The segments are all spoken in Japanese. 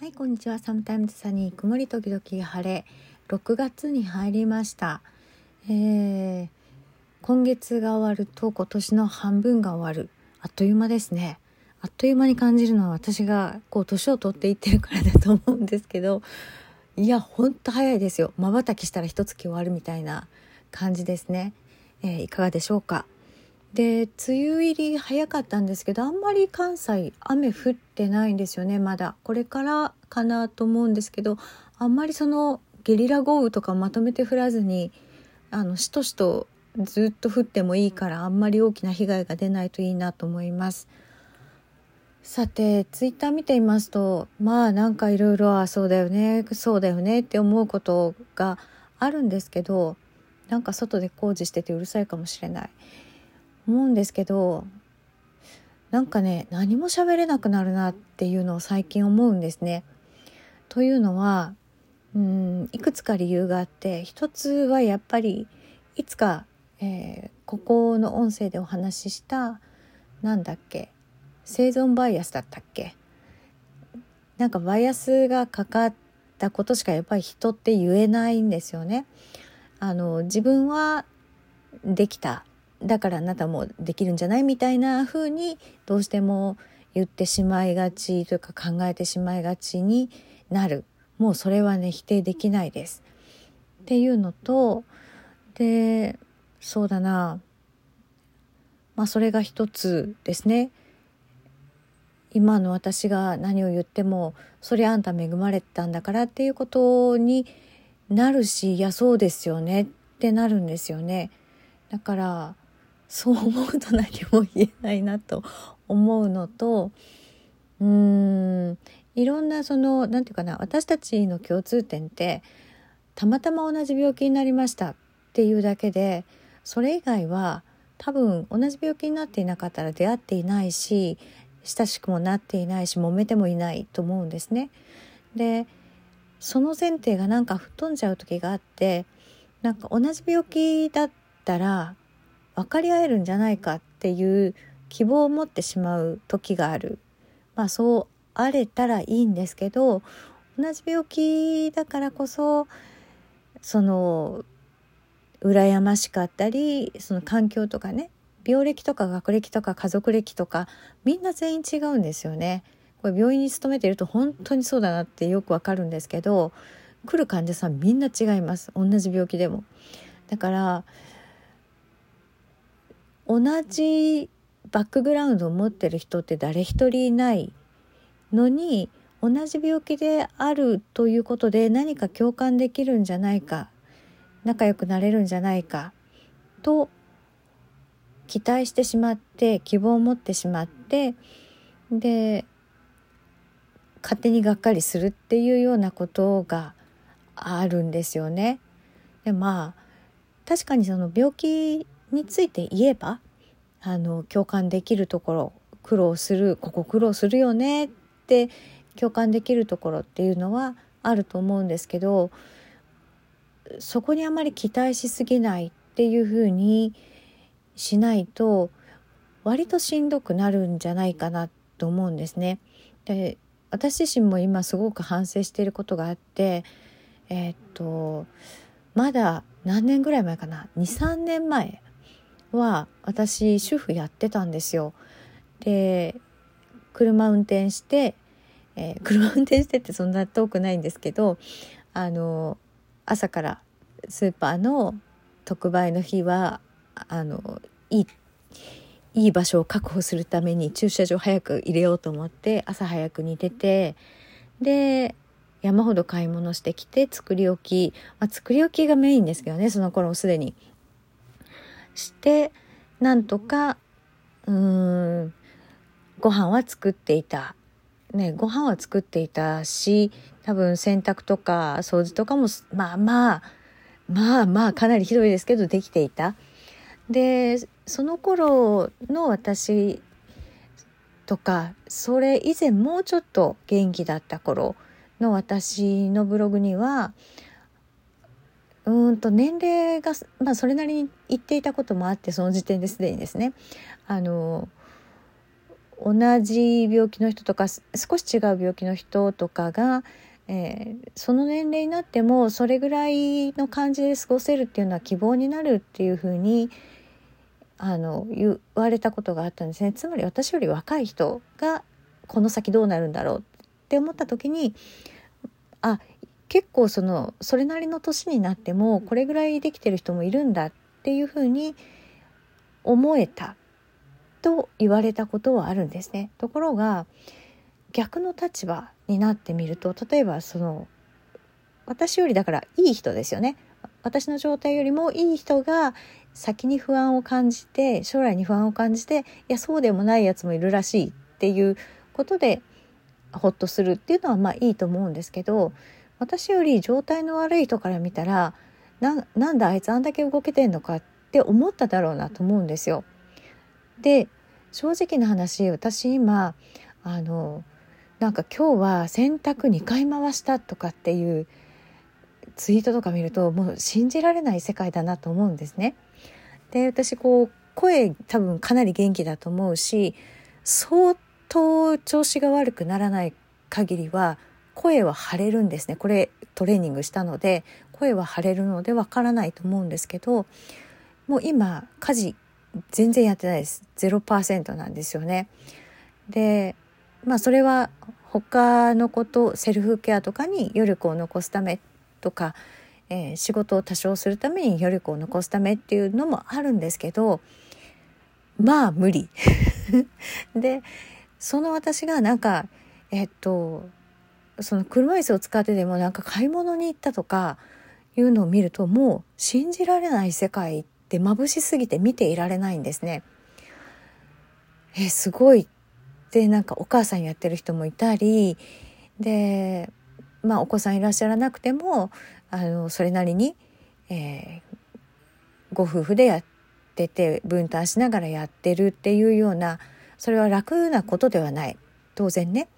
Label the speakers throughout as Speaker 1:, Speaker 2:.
Speaker 1: はい、こんにちは。サムタイムズサニー、曇り時々晴れ。6月に入りました。えー、今月が終わると今年の半分が終わる。あっという間ですね。あっという間に感じるのは私がこう年を取っていってるからだと思うんですけど、いや、ほんと早いですよ。瞬きしたら一月終わるみたいな感じですね。えーいかがでしょうか？で梅雨入り早かったんですけどあんまり関西雨降ってないんですよねまだこれからかなと思うんですけどあんまりそのゲリラ豪雨とかまとめて降らずにあのしとしとずっと降ってもいいからあんまり大きな被害が出ないといいなと思います。さてツイッター見ていますとまあなんかいろいろあそうだよねそうだよねって思うことがあるんですけどなんか外で工事しててうるさいかもしれない。思うんですけどなんかね何も喋れなくなるなっていうのを最近思うんですね。というのはうんいくつか理由があって一つはやっぱりいつか、えーここの音声でお話ししたなんだっけ生存バイアスだったっけなんかバイアスがかかったことしかやっぱり人って言えないんですよね。あの自分はできただからあなたもできるんじゃないみたいな風にどうしても言ってしまいがちというか考えてしまいがちになるもうそれはね否定できないです。っていうのとでそうだなまあそれが一つですね。今の私が何を言ってもそりゃあんた恵まれてたんだからっていうことになるしいやそうですよねってなるんですよね。だからそう思うと何も言えないなと思うのとうーんいろんなその何て言うかな私たちの共通点ってたまたま同じ病気になりましたっていうだけでそれ以外は多分同じ病気になっていなかったら出会っていないし親しくもなっていないし揉めてもいないと思うんですね。でその前提がなんか吹っ飛んじゃう時があってなんか同じ病気だったら分かり合えるんじゃないかっていう希望を持ってしまう時がある。まあそうあれたらいいんですけど同じ病気だからこそその羨ましかったりその環境とかね病歴とか学歴とか家族歴とかみんな全員違うんですよね。これ病院に勤めていると本当にそうだなってよくわかるんですけど来る患者さんみんな違います同じ病気でも。だから同じバックグラウンドを持ってる人って誰一人いないのに同じ病気であるということで何か共感できるんじゃないか仲良くなれるんじゃないかと期待してしまって希望を持ってしまってで勝手にがっかりするっていうようなことがあるんですよね。でまあ確かにその病気について言えばあの共感できるところ苦労するここ苦労するよねって共感できるところっていうのはあると思うんですけどそこにあまり期待しすぎないっていうふうにしないと割としんどくなるんじゃないかなと思うんですね。で私自身も今すごく反省していることがあってえーっとまだ何年ぐらい前かな？23年前は私主婦やってたんですよ。で車運転して、えー 車運転してってそんな遠くないんですけどあの朝からスーパーの特売の日はあのいいいい場所を確保するために駐車場早く入れようと思って朝早くに出てで山ほど買い物してきて作り置き、まあ、作り置きがメインですけどねその頃すでに。してなんとかうーんご飯は作っていた。ね、ご飯は作っていたし多分洗濯とか掃除とかもまあまあまあまあかなりひどいですけどできていた。でその頃の私とかそれ以前もうちょっと元気だった頃の私のブログにはうんと年齢が、まあ、それなりに言っていたこともあってその時点ですでにですね。あの同じ病気の人とか少し違う病気の人とかが、えー、その年齢になってもそれぐらいの感じで過ごせるっていうのは希望になるっていうふうにあの言われたことがあったんですね。つまり私より若い人がこの先どうなるんだろうって思った時にあ結構そのそれなりの年になってもこれぐらいできてる人もいるんだっていうふうに思えたと言われたことはあるんですね。ところが逆の立場になってみると例えばその私よりだからいい人ですよね。私の状態よりもいい人が先に不安を感じて将来に不安を感じていやそうでもないやつもいるらしいっていうことでほっとするっていうのはまあいいと思うんですけど私より状態の悪い人から見たらななんだあいつあんだけ動けてんのかって思っただろうなと思うんですよ。で正直な話私今あのなんか今日は洗濯2回回したとかっていうツイートとか見るともう信じられない世界だなと思うんですね。で私こう声多分かなり元気だと思うし相当調子が悪くならない限りは声は張れるんですねこれトレーニングしたので声は張れるのでわからないと思うんですけどもう今家事全然やってないです0%なんですよね。でまあそれは他のことセルフケアとかに余力を残すためとか、えー、仕事を多少するために余力を残すためっていうのもあるんですけどまあ無理。でその私がなんかえっとその車椅子を使ってでもなんか買い物に行ったとかいうのを見るともう信じられない世界って眩しすぎて見ていられないんですね。えすごい。ってなんかお母さんやってる人もいたりでまあお子さんいらっしゃらなくてもあのそれなりに、えー、ご夫婦でやってて分担しながらやってるっていうようなそれは楽なことではない。当然ね。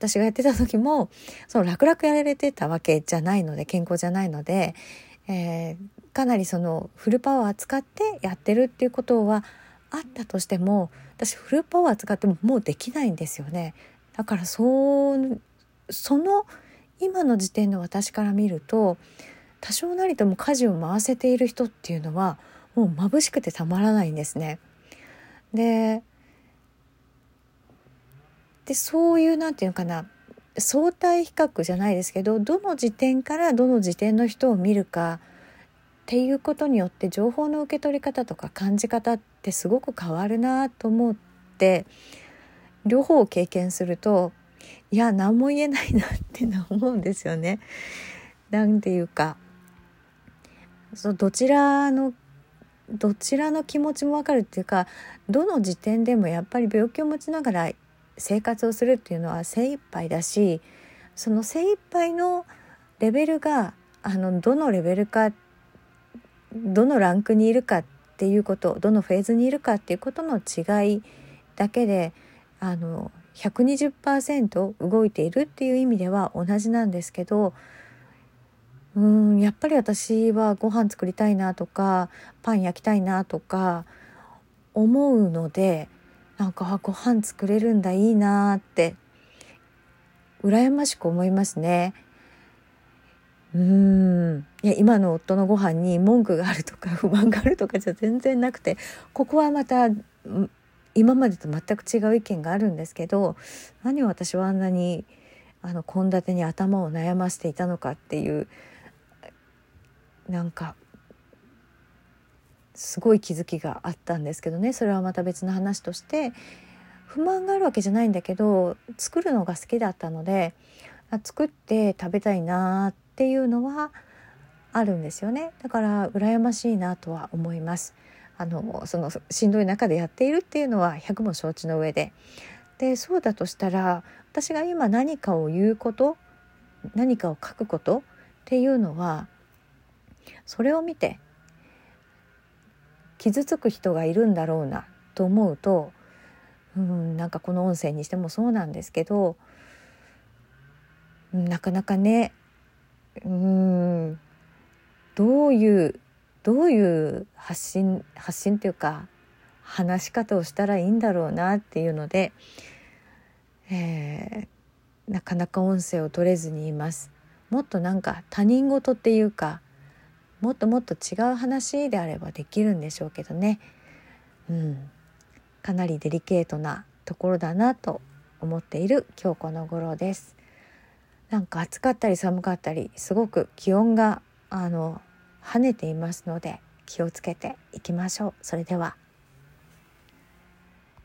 Speaker 1: 私がやってた時もその楽々やれてたわけじゃないので健康じゃないので、えー、かなりそのフルパワー使ってやってるっていうことはあったとしても私フルパワー使ってももうできないんですよね。だからそうその今の時点の私から見ると多少なりとも舵を回せている人っていうのはもう眩しくてたまらないんですね。ででそういう何て言うのかな相対比較じゃないですけどどの時点からどの時点の人を見るかっていうことによって情報の受け取り方とか感じ方ってすごく変わるなと思って両方を経験するといや何も言えないなって思うんですよね。なんていうかそどちらのどちらの気持ちもわかるっていうかどの時点でもやっぱり病気を持ちながら生活をするっていうのは精一杯だしその精一杯のレベルがあのどのレベルかどのランクにいるかっていうことどのフェーズにいるかっていうことの違いだけであの120%動いているっていう意味では同じなんですけどうんやっぱり私はご飯作りたいなとかパン焼きたいなとか思うのでなんかご飯作れるんだいいなって羨ましく思いますね。うんいや今の夫のご飯に文句があるとか 不満があるとかじゃ全然なくてここはまた今までと全く違う意見があるんですけど何を私はあんなに献立に頭を悩ませていたのかっていうなんかすごい気づきがあったんですけどね。それはまた別の話として不満があるわけじゃないんだけど作るのが好きだったので作って食べたいなっていうのはあるんですよね。だから羨ましいなとは思います。あのそのしんどい中でやっているっていうのは100も承知の上で。でそうだとしたら私が今何かを言うこと何かを書くことっていうのはそれを見て傷つく人がいるんだろうなと思うとうんなんかこの音声にしてもそうなんですけどなかなかねうんどういうどういう発信発信っていうか話し方をしたらいいんだろうなっていうので、えー、なかなか音声を取れずにいます。もっとなんか他人事っていうかもっともっと違う話であればできるんでしょうけどね、うん、かなりデリケートなところだなと思っている今日この頃です。なんか暑かったり寒かったりすごく気温があの跳ねていますので気をつけていきましょう。それでは